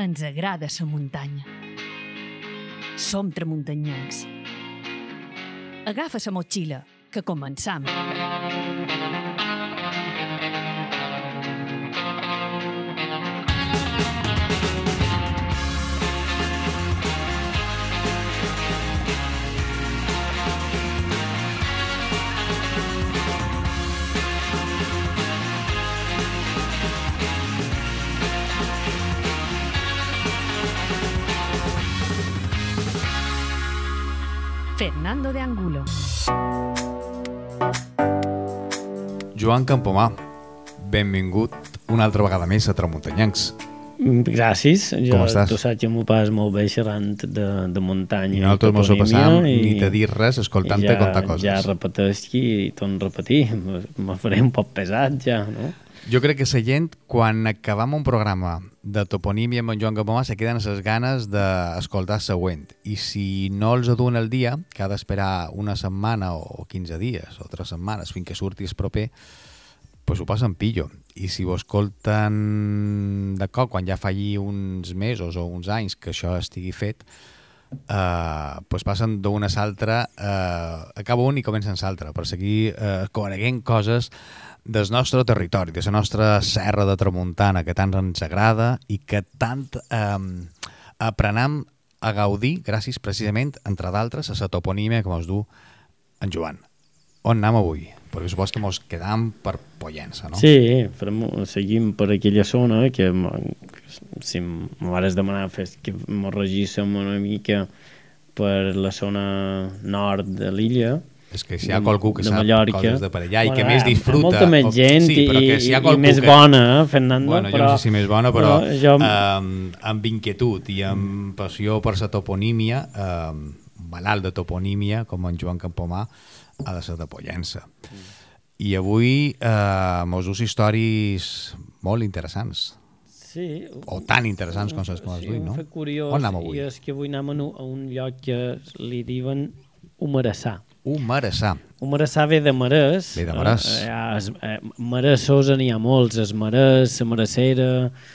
Ens agrada la muntanya. Som tramuntanyencs. Agafa la motxilla, que començam. Fernando de Angulo. Joan Campomà, benvingut una altra vegada més a Tramuntanyancs. Gràcies. Jo, Com estàs? Tu saps que m'ho pas molt bé xerrant de, de muntanya I nosaltres mos ho toponímia passam i- ni te dir res escoltant-te ja, contar coses. Ja repeteix i torno a repetir. Me faré un poc pesat ja, no? Jo crec que la gent, quan acabam un programa de toponímia amb en Joan Campomà, se queden les ganes d'escoltar següent. I si no els aduen el dia, que ha d'esperar una setmana o 15 dies o 3 setmanes fins que surti el proper, pues ho passen pillo. I si ho escolten de cop, quan ja falli uns mesos o uns anys que això estigui fet, eh, pues passen d'una a l'altra, eh, acaba un i comencen l'altre, per seguir eh, coneguent coses del nostre territori, de la nostra serra de Tramuntana, que tant ens agrada i que tant eh, aprenem a gaudir gràcies precisament, entre d'altres, a la toponímia que mos du en Joan. On anem avui? Perquè supos que mos quedam per Pollença, no? Sí, farem, seguim per aquella zona que si m'hagués demanat fes que m'ho regíssim una mica per la zona nord de l'illa, És que si hi ha qualcú que de sap Mallorca. coses de per allà i que Bueno, més hi ha disfruta... molta més o- gent sí, però que i, si hi ha i més que... bona, eh, Fernando? Bueno, jo però, no sé si més bona, però, però jo- eh, amb inquietud i amb passió per la toponímia, eh, malalt de toponímia, com en Joan Campomà, ha de ser de Pollença. I avui eh, mos dus històries molt interessants, Sí, o tan interessants com les que sí, dit, un no? fet curiós, On anem avui? i és que avui anem a un, lloc que li diuen Humarassà. Un marassà. Humarassà ve de Marès. Ve de Marès. Eh, eh, es, eh, Maressosa n'hi ha molts, es Marès, la Maracera...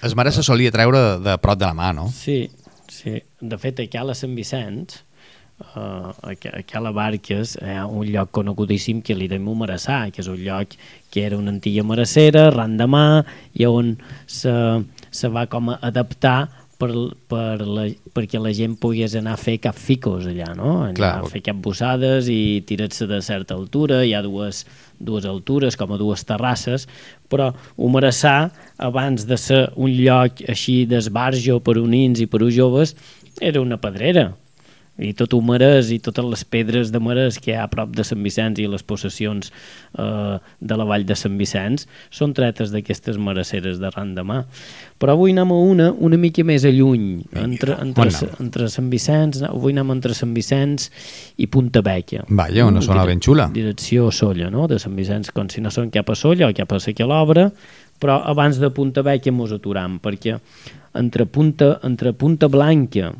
Es mare se solia treure de, prop de la mà, no? Sí, sí. De fet, aquí a la Sant Vicenç, uh, aquí, aquí a la Barques, hi ha un lloc conegudíssim que li dèiem Humarassà, que és un lloc que era una antiga maracera, ran de mà, i on se, se va com a adaptar per, per la, perquè la gent pogués anar a fer cap ficos allà, no? Anar Clar. a fer cap bossades i tirar-se de certa altura, hi ha dues, dues altures, com a dues terrasses, però Humarassà, abans de ser un lloc així d'esbarjo per unins i per uns joves, era una pedrera, i tot marès i totes les pedres de marès que hi ha a prop de Sant Vicenç i les possessions eh, de la vall de Sant Vicenç són tretes d'aquestes mareceres de ran de mà. Però avui anem a una una mica més a lluny, entre, entre, anem? entre Sant Vicenç, avui anem entre Sant Vicenç i Punta Vecchia. Vaja, una zona ben xula. Direcció Solla, no? De Sant Vicenç, com si no són cap a Solla o cap a Seca l'Obra, però abans de Punta Vecchia mos aturam, perquè entre Punta, entre Punta Blanca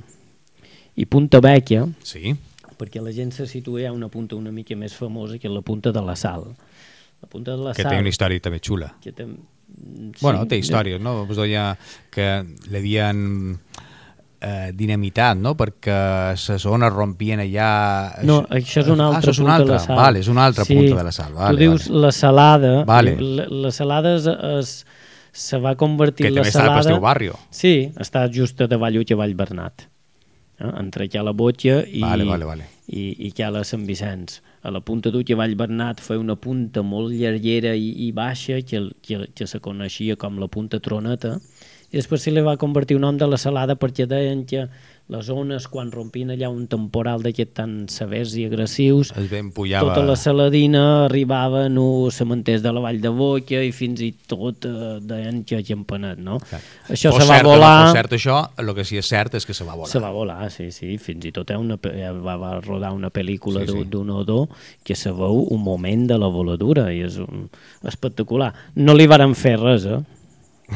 i Punta Vecchia, Sí. perquè la gent se situa ha una punta una mica més famosa que la punta de la Sal. La punta de la Que Sal... té una història també xula. Que té... Sí, Bueno, té històries, no? Pues deia que l'havien eh, dinamitat, no? Perquè les zones rompien allà... No, això és una Ah, altra això és punta una altra. de la sal. Vale, és una altra punta de la sal. Vale, tu dius vale. la salada, Vale. la, la salada es, es, se va convertir Que la també està salada... pel teu barri. Sí, està just a davall i a Vall Bernat. Eh? Entre la Botja i, Vale, vale, vale. i, i aquí a la Sant Vicenç. A la punta i Vall Bernat feia una punta molt llarguera i, i baixa que, que, que se coneixia com la punta Troneta i després se li va convertir un nom de la salada perquè deien que les ones quan rompien allà un temporal d'aquests tan severs i agressius Es ben tota la saladina arribava a cementers de la Vall de Boca i fins i tot eh, deien que empanat, no? Això Fos se va cert volar... No cert això, el que sí és cert és que se va volar. Se va volar, sí, sí. Fins i tot ha una, eh, va, va rodar una pel·lícula Sí, sí, sí. d'un odor que se veu un moment de la voladura i és un, espectacular. No li varen fer res, eh?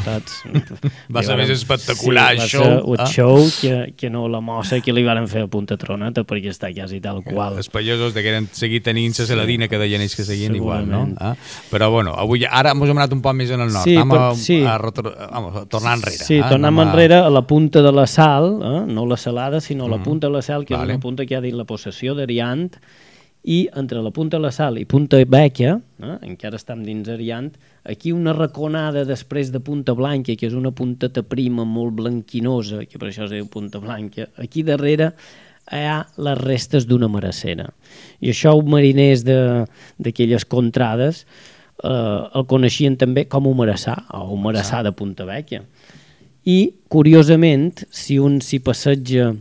Saps? Va ser més espectacular, sí, show, Va ser un eh? show que, que no la mossa que li varen fer a punta troneta perquè està quasi tal qual. Els pagesos de que eren seguir tenint la saladina que deien ells que seguien igual, no? Eh? Però bueno, avui ara ens hem anat un poc més en el nord. Sí, Anem per- a, sí. a, retor- vamos, a tornar enrere. Sí, eh? tornem a- enrere a la punta de la sal, eh? no la salada, sinó la punta de la sal, que Vale. és una punta que ha dit la possessió d'Ariant, i entre la punta de la sal i punta Vecchia, eh? encara estem dins Ariant, aquí una raconada després de punta blanca, que és una punteta prima molt blanquinosa, que per això es diu punta blanca, aquí darrere hi ha les restes d'una maracera. I això els mariners d'aquelles contrades eh, el coneixien també com Humarassà, o Humarassà de Punta Vecchia. I, curiosament, si un s'hi passeja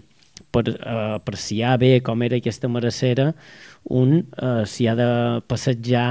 per eh, apreciar bé com era aquesta maracera, un eh, s'hi ha de passejar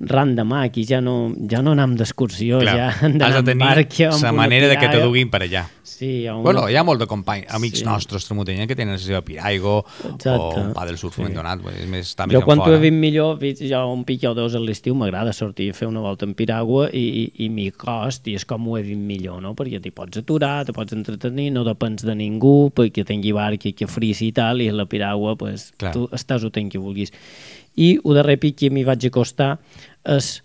ran demà, aquí ja no, ja no anem d'excursió, ja hem has d'anar de en tenir barca, amb la una manera de que te duguin per allà. Sí, amb Bueno, una... hi ha molt de companys, amics Sí. nostres tramuntanyans que tenen la seva piraigo Exacte. o un pa del surf Sí. donat, és més, està més Jo quan t'ho he vist millor, veig jo un pic o dos a l'estiu, m'agrada sortir a fer una volta en piragua i, i, i m'hi cost, i és com ho he vist millor, no? Perquè t'hi pots aturar, te pots entretenir, no depens de ningú, perquè tingui barca i que frisi i tal, i la piragua pues, Clar. tu estàs o ten que vulguis. I el darrer pic que m'hi vaig acostar és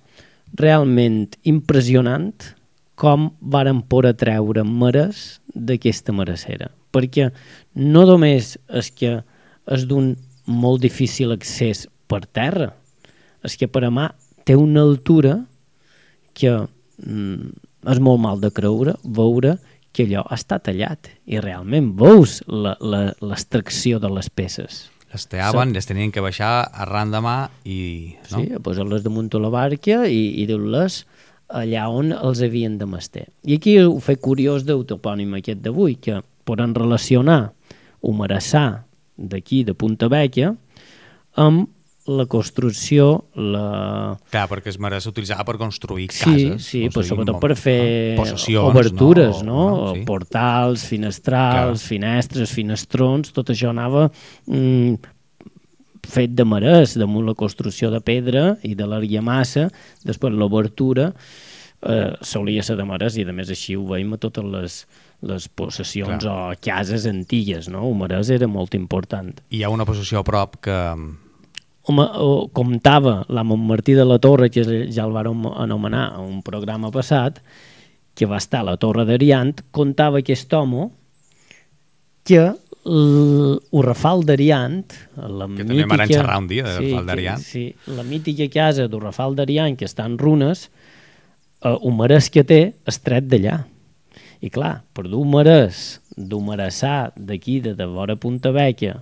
realment impressionant com varen poder treure mares d'aquesta maracera. Perquè no només és que és d'un molt difícil accés per terra, és que per a mà té una altura que mm, és molt mal de creure veure que allò està tallat i realment veus l'extracció de les peces. Les teaven, les tenien que baixar arran de mà i... No? Sí, a posar-les damunt de la barca i, i dur-les allà on els havien de mestre. I aquí ho fa curiós del topònim aquest d'avui, que poden relacionar Humarassà d'aquí, de Punta Vecchia, amb la construcció, la... Clar, perquè es mereix utilitzar per construir Sí, cases. sí, però construir sobretot per fer obertures, no? no? Sí. Portals, finestrals, finestres, finestrons, tot això anava mm, fet de marès, damunt la construcció de pedra i de l'argamassa, després l'obertura eh, solia ser de marès i a més així ho veiem a totes les, les possessions Clar. o cases antigues, no? El marès era molt important. Hi ha una possessió a prop que... Home, o, comptava la Montmartí de la Torre, que ja el vàrem anomenar a un programa passat, que va estar a la Torre d'Ariant, contava aquest home que l'Urrafal d'Ariant, la Que també mítica... m'han xerrar un dia de l'Urrafal que- d'Ariant. Sí, la mítica casa d'Urrafal d'Ariant, que està en runes, eh, un marès que té és tret d'allà. I clar, per dur marès d'Humarassà d'aquí, de, de vora Punta Vecchia,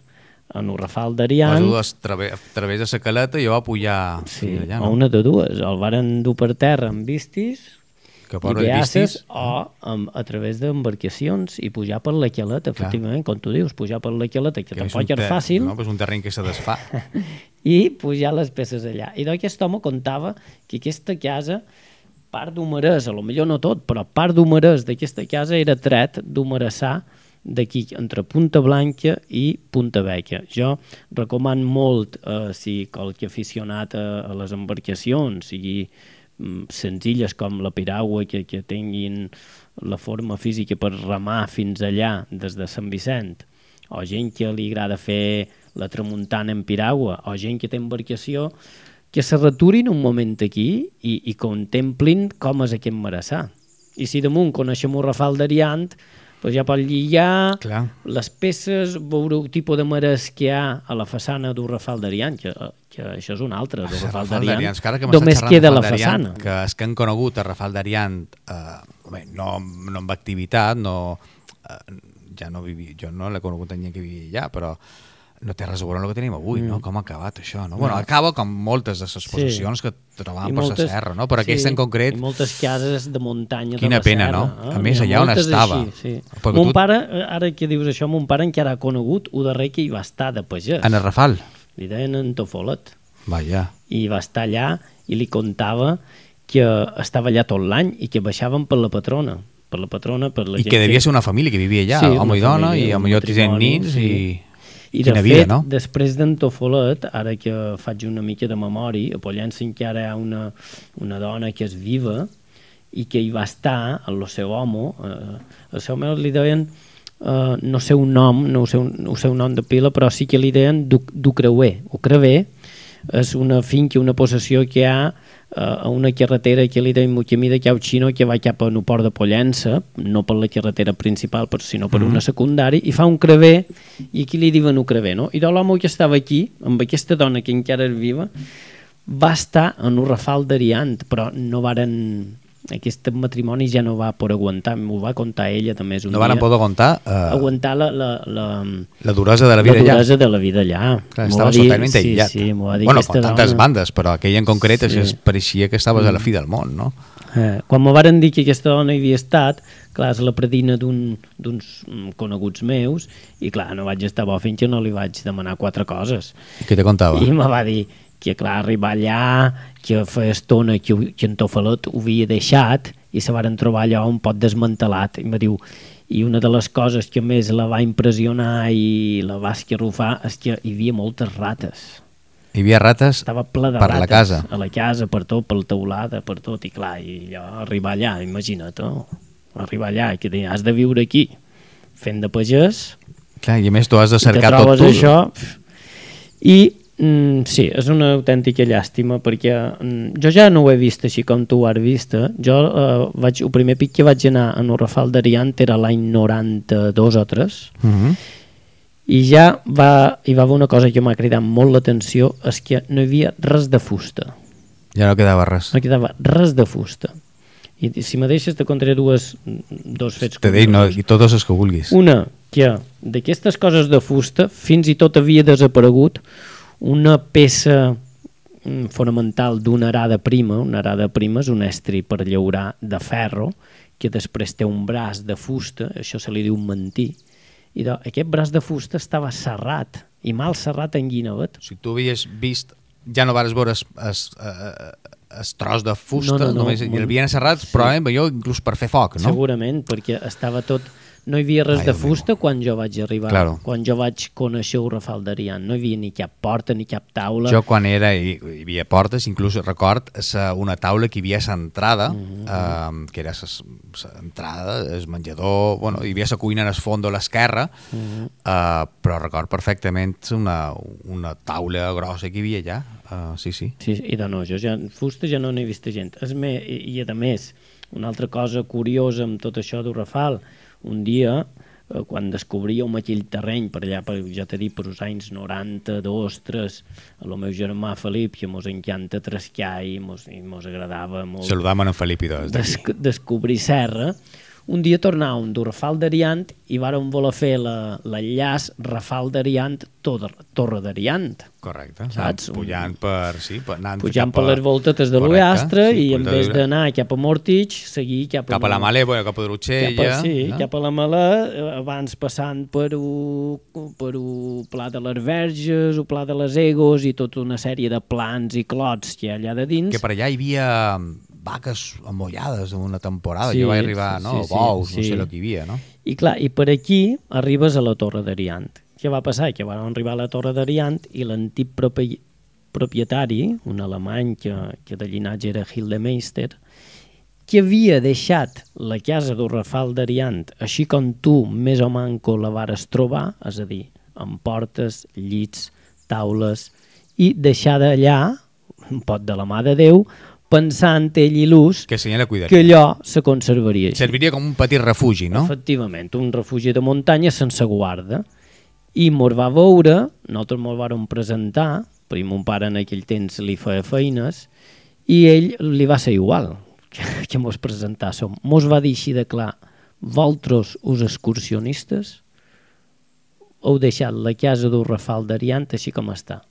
en Urrafal Vas d'Ariant... a través, a través de la caleta i va pujar Sí, allà, o no? una de dues. El varen dur per terra amb vistis Que i vistis... o amb, a través d'embarcacions i pujar per la caleta, efectivament, com tu dius, pujar per la caleta, que, que és tampoc un ter- fàcil, No? Però és un terreny que se desfà. i pujar les peces allà. I d'aquest home contava que aquesta casa, part d'Humarès, a lo millor no tot, però part d'Humarès d'aquesta casa era tret d'Humarassà d'aquí, entre Punta Blanca i Punta Vecchia. Jo recomano molt, eh, si qualque aficionat a, a les embarcacions, sigui mm, senzilles com la piragua, que, que tinguin la forma física per remar fins allà des de Sant Vicent, o gent que li agrada fer la tramuntana en piragua, o gent que té embarcació, que se returin un moment aquí i, i contemplin com és aquest marassà. I si damunt coneixem un rafal d'Ariant, doncs ja pot lligar Clar. les peces, veure el tipus de marès que hi ha a la façana d'un rafal d'Ariant, que, que això és un altre, d'un rafal Rafal d'Ariant, que només queda la façana. Que és que han conegut a Rafal d'Ariant, eh, bé, no, no amb activitat, no, eh, ja no vivi, jo no l'he conegut en que vivia allà, però no té res a veure amb el que tenim avui, Mm. no? Com ha acabat això, no? Bueno, acaba com moltes de les possessions que trobàvem per la serra, no? Però aquesta en concret... I moltes cases de muntanya Quina de la pena, serra. no? Eh? A més, allà on estava. Així, sí. Perquè Mon tu- pare, ara que dius això, mon pare encara ha conegut un darrer que hi va estar de pagès. En el Rafal. Li deien en Tofolet. Vaja. I va estar allà i li contava que estava allà tot l'any i que baixaven per la patrona. Per la patrona, per la I gent que devia ser una família que vivia allà, Sí, home i dona, família, i a millor tenen nins sí. i... I de Quina fet, vida, no? després d'en Tofolet, ara que faig una mica de memòria, a Pollença encara hi ha una, una dona que és viva i que hi va estar, el seu home, eh, el seu home li deien, eh, no sé un nom, no sé un, no sé un nom de pila, però sí que li deien Ducreuer. Ucreuer és una finca, una possessió que hi ha a una carretera que li deien camí de Cau Xino que va cap a un port de Pollença, no per la carretera principal, però sinó per mm -hmm. una secundària, i fa un crever, i aquí li diuen Ucrever, no? I l'home que estava aquí, amb aquesta dona que encara és viva, va estar en un rafal d'Ariant, però no varen aquest matrimoni ja no va poder aguantar, m'ho va contar ella també un no van poder aguantar uh, aguantar la, la, la, la duresa de la vida allà la duresa allà. de la vida allà Clar, estava dir, totalment sí, aïllat sí, va dir bueno, com tantes dona... bandes, però aquella en concret sí. es pareixia que estaves mm. a la mm. fi del món no? Eh, quan me varen dir que aquesta dona hi havia estat clar, és la predina d'uns un, coneguts meus i clar, no vaig estar bo fins que no li vaig demanar quatre coses i què te contava? i me va dir que clar, arribar allà, que feia estona que, que en Tofalet ho havia deixat i se varen trobar allò un pot desmantelat. I me diu, i una de les coses que més la va impressionar i la va esquerrufar és que hi havia moltes rates. Hi havia rates Estava ple de per rates, la casa. a la casa, per tot, per la teulada per tot, i clar, i allò, arribar allà imagina't, oh, arribar allà que has de viure aquí fent de pagès clar, i a més tu has de cercar tot tu. això, i Mm, sí, és una autèntica llàstima perquè mm, jo ja no ho he vist així com tu ho has vist. Eh? Jo eh, vaig, el primer pic que vaig anar a Rafal d'Ariant era l'any 92 o 3 uh -huh. i ja va, hi va haver una cosa que m'ha cridat molt l'atenció és que no hi havia res de fusta. Ja no quedava res. No quedava res de fusta. I si me deixes te contaré dues, dos fets Te dic, no, i totes les que vulguis. Una, que d'aquestes coses de fusta fins i tot havia desaparegut una peça fonamental d'una arada prima, una arada prima és un estri per llaurar de ferro, que després té un braç de fusta, això se li diu mantí, i de, aquest braç de fusta estava serrat, i mal serrat en guinevet. O sigui, tu havies vist, ja no vares veure es, es, es, es tros de fusta, no, no, no, només hi havien serrats, sí. però eh, jo inclús per fer foc, no? Segurament, perquè estava tot no hi havia res Ai, de fusta Déu. quan jo vaig arribar, claro. quan jo vaig conèixer el Rafal d'Ariant. No hi havia ni cap porta ni cap taula. Jo quan era, hi, hi havia portes, inclús record una taula que hi havia centrada, mm -hmm. eh, que era centrada, el menjador, bueno, hi havia la cuina en el fons a l'esquerra, mm -hmm. eh, però record perfectament una, una taula grossa que hi havia allà. Uh, sí, sí. Sí, i de no, jo ja, fusta ja no n'he vist gent. És me, i, I a més, una altra cosa curiosa amb tot això del Rafal, un dia, eh, quan descobríem aquell terreny per allà, per, ja t'he dit, per els anys 92, 3, a el meu germà Felip, que mos encanta trescar i mos, i mos agradava molt... Saludam en Felip i dos des, Descobrir serra, un dia tornàvem d'un Rafal d'Ariant i vàrem voler fer l'enllaç Rafal d'Ariant, Torre d'Ariant. Correcte, saps? pujant per... Sí, per anant pujant per les voltetes de l'Uastre sí, i en vez d'anar cap a Mortig, seguir cap a... Cap a la Malé, bueno, cap a Drutxella... Cap a, sí, no? cap a la Malé, abans passant per un, per un Pla de les Verges, el Pla de les Egos i tota una sèrie de plans i clots que hi ha allà de dins. Que per allà hi havia vaques amollades en una temporada, sí, jo vaig arribar, sí, no? Sí, Bous, sí. no sé el que hi havia, no? I clar, i per aquí arribes a la Torre d'Ariant. Què va passar? Que van arribar a la Torre d'Ariant i l'antic propi propietari, un alemany que, que de llinatge era Hildemeister, que havia deixat la casa del Rafal d'Ariant, així com tu més o manco la vares trobar, és a dir, amb portes, llits, taules, i deixar d'allà, un pot de la mà de Déu, pensant ell i l'ús que, que allò se conservaria. Així. Serviria com un petit refugi, no? Efectivament, un refugi de muntanya sense guarda. I mos va veure, nosaltres mos vam presentar, perquè mon pare en aquell temps li feia feines, i ell li va ser igual que, que mos presentàssim. Mos va dir així de clar, vosaltres, us excursionistes, heu deixat la casa d'un Rafal d'Ariant així com està.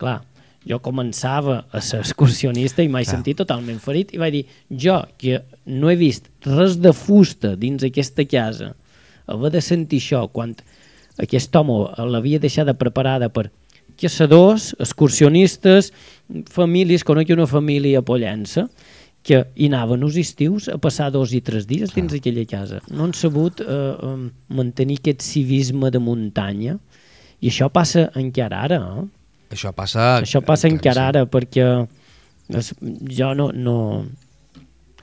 Clar, jo començava a ser excursionista i m'he sentit totalment ferit i vaig dir, jo que no he vist res de fusta dins aquesta casa, haver de sentir això quan aquest home l'havia deixada preparada per caçadors, excursionistes, famílies, conec una família a Pollença, que hi anaven els estius a passar dos i tres dies dins aquella casa. No han sabut eh, eh, mantenir aquest civisme de muntanya i això passa encara ara, eh? Això passa... Això passa encara ara, perquè es, jo no, no,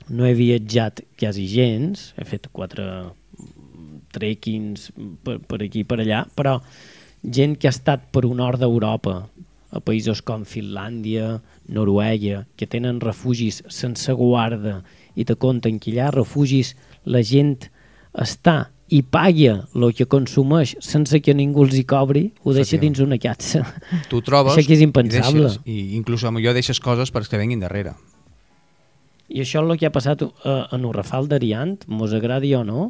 no he viatjat quasi gens, he fet quatre trekkings per, per aquí i per allà, però gent que ha estat per un nord d'Europa, a països com Finlàndia, Noruega, que tenen refugis sense guarda i te compten que allà refugis la gent està i paga el que consumeix sense que ningú els hi cobri, ho deixa dins una catxa. Tu trobes... Això és impensable. I, deixes, i inclús millor deixes coses perquè venguin darrere. I això és el que ha passat uh, en el Rafal d'Ariant, mos agradi o no.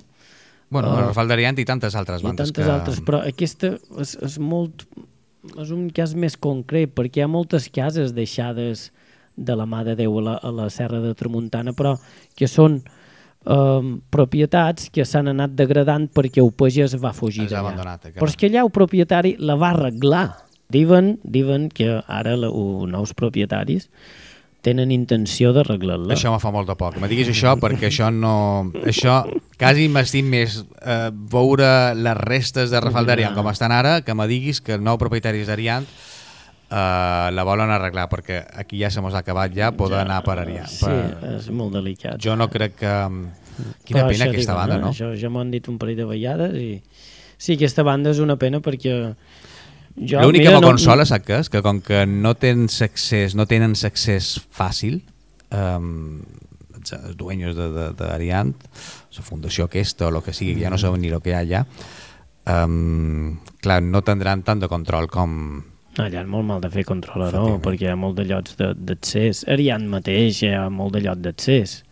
Bueno, Uh, Rafal d'Ariant i tantes altres I bandes tantes que... altres, però aquesta és, és molt és un cas més concret perquè hi ha moltes cases deixades de la mà de Déu a la, a la Serra de Tramuntana però que són um, propietats que s'han anat degradant perquè el pagès va fugir És d'allà. eh, Però és que allà el propietari la va arreglar. Diuen, diuen que ara la, o, nous propietaris tenen intenció d'arreglar-la. Això me fa molt de por. Que me diguis això perquè això no... Això quasi m'estim més eh, veure les restes de Rafal d'Ariant com estan ara que me diguis que el nou propietari d'Ariant eh, la volen arreglar perquè aquí ja se mos ha acabat ja poder anar per Ariant. Sí, Per... és molt delicat. Jo no crec que... Quina Però pena aquesta banda, eh? no? Això ja m'ho han dit un parell de vegades i... Sí, aquesta banda és una pena perquè... L'únic que me consola, saps què és? Que com que no tens accés, no tenen accés fàcil, um, els dueños d'Ariant, la fundació aquesta o el que sigui, que ja no saben ni el que hi ha allà, um, clar, no tindran tant de control com... Allà és molt mal de fer controlador, Efectivament. perquè hi ha molt de llocs de- d'accés. Ariant mateix hi ha molt de lloc d'accés.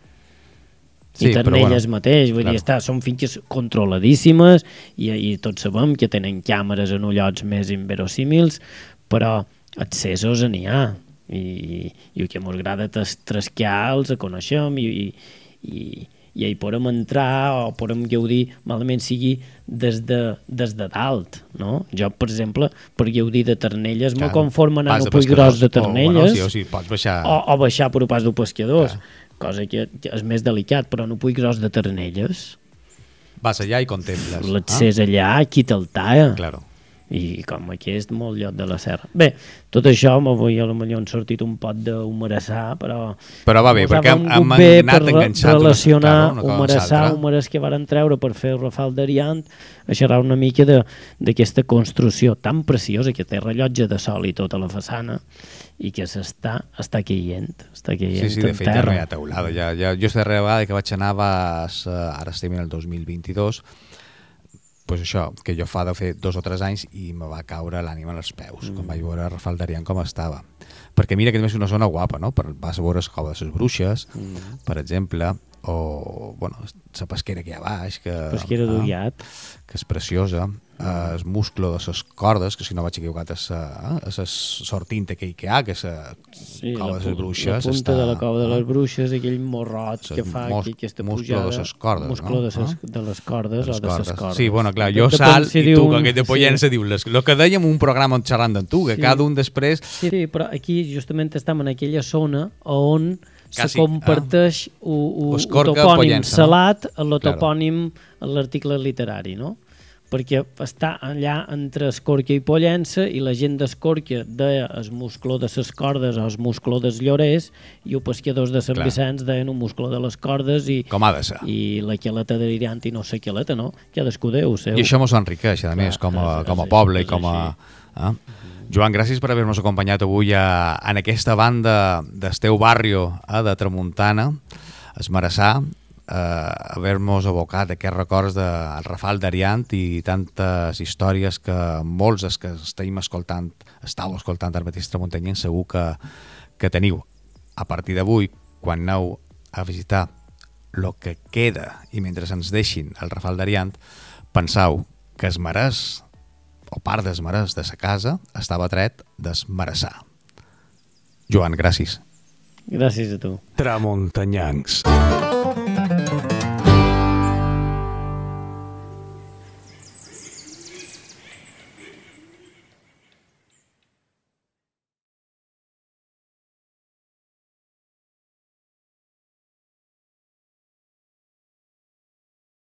Sí, I Ternelles bueno, mateix, vull claro. dir, està, són finques controladíssimes i, i tots sabem que tenen càmeres en llocs més inverosímils, però accessos n'hi ha i, i el que ens agrada és trascar els coneixem i, i, i, i hi podem entrar o podem gaudir, malament sigui, des de, des de dalt, no? Jo, per exemple, per gaudir de Ternelles, me Claro, conformo anar pas a de Puig. Gros de O, bueno, Ternelles sí, o sigui, pots baixar... o, o baixar per un pas de pescadors, cosa que és més delicat, però no Puig Gros de Ternelles, Vas allà i contemples. l'accés allà, qui te'l talla? Claro. I com aquest, molt lloc de la serra. Bé, tot això, m'avui a lo millor han sortit un pot d'humerassar, però... Però va bé, perquè hem, hem anat per enganxat relacionar amb humerassar, humeres que varen treure per fer el Rafal d'Ariant, a xerrar una mica d'aquesta construcció tan preciosa que té rellotge de sol i tota la façana i que s'està està caient, està caient Sí, sí, de fet ja no terra. hi ha teulada. Ja, ja, jo la darrera vegada que vaig anar va ser, ara estem en el 2022, pues això, que jo fa de fer dos o tres anys i me va caure l'ànima als peus, mm. quan vaig veure Rafal d'Ariant com estava. Perquè mira que també és una zona guapa, no? Per, vas a veure la cova de les bruixes, mm. per exemple, o bueno, la pesquera que hi ha baix, que, Pesquera ah, d'Ullat. que és preciosa, el musclo de les cordes, que si no vaig equivocat és la eh, sortint aquell que hi ha, que és la Sí, cova de les bruixes. la punta està- de la cova de ah, les bruixes, aquell morroig que fa mos- aquí, aquesta musclo pujada. de ses cordes, musclo no? de, ses, Ah? de les cordes de o les de ses cordes. Sí, bueno, clar, jo sal si i tu, un- que aquell de pollença, sí. diu les, el que dèiem un programa xerrant amb tu, que Sí. cada un després... Sí, sí, però aquí justament estem en aquella zona on se Quasi, comparteix ah. un, un topònim Pollença, no? salat a el Claro. l'article literari, no? Perquè està allà entre Escorca i Pollença i la gent d'Escorca deia el muscló de ses cordes o el muscló dels llorers i els pescadors de Sant Clar. Vicenç deien un muscló de les cordes i, Com ha de ser. i la queleta de l'Iriant i no sé queleta, no? Cadascú déu seu. I això mos enriqueix, a més, com a, és- com a és- poble i com a... Eh? Joan, gràcies per haver-nos acompanyat avui a, en aquesta banda d'Esteu Barrio eh, de Tramuntana, Esmarassà, eh, haver-nos abocat aquests records del Rafal d'Ariant i tantes històries que molts els que estem escoltant, estàu escoltant ara mateix tramuntanyents segur que, que teniu. A partir d'avui, quan aneu a visitar el que queda i mentre ens deixin el Rafal d'Ariant, pensau que es marès o part des marès de sa casa estava tret d'esmarassar. Joan, gràcies. Gràcies a tu. Tramuntanyancs.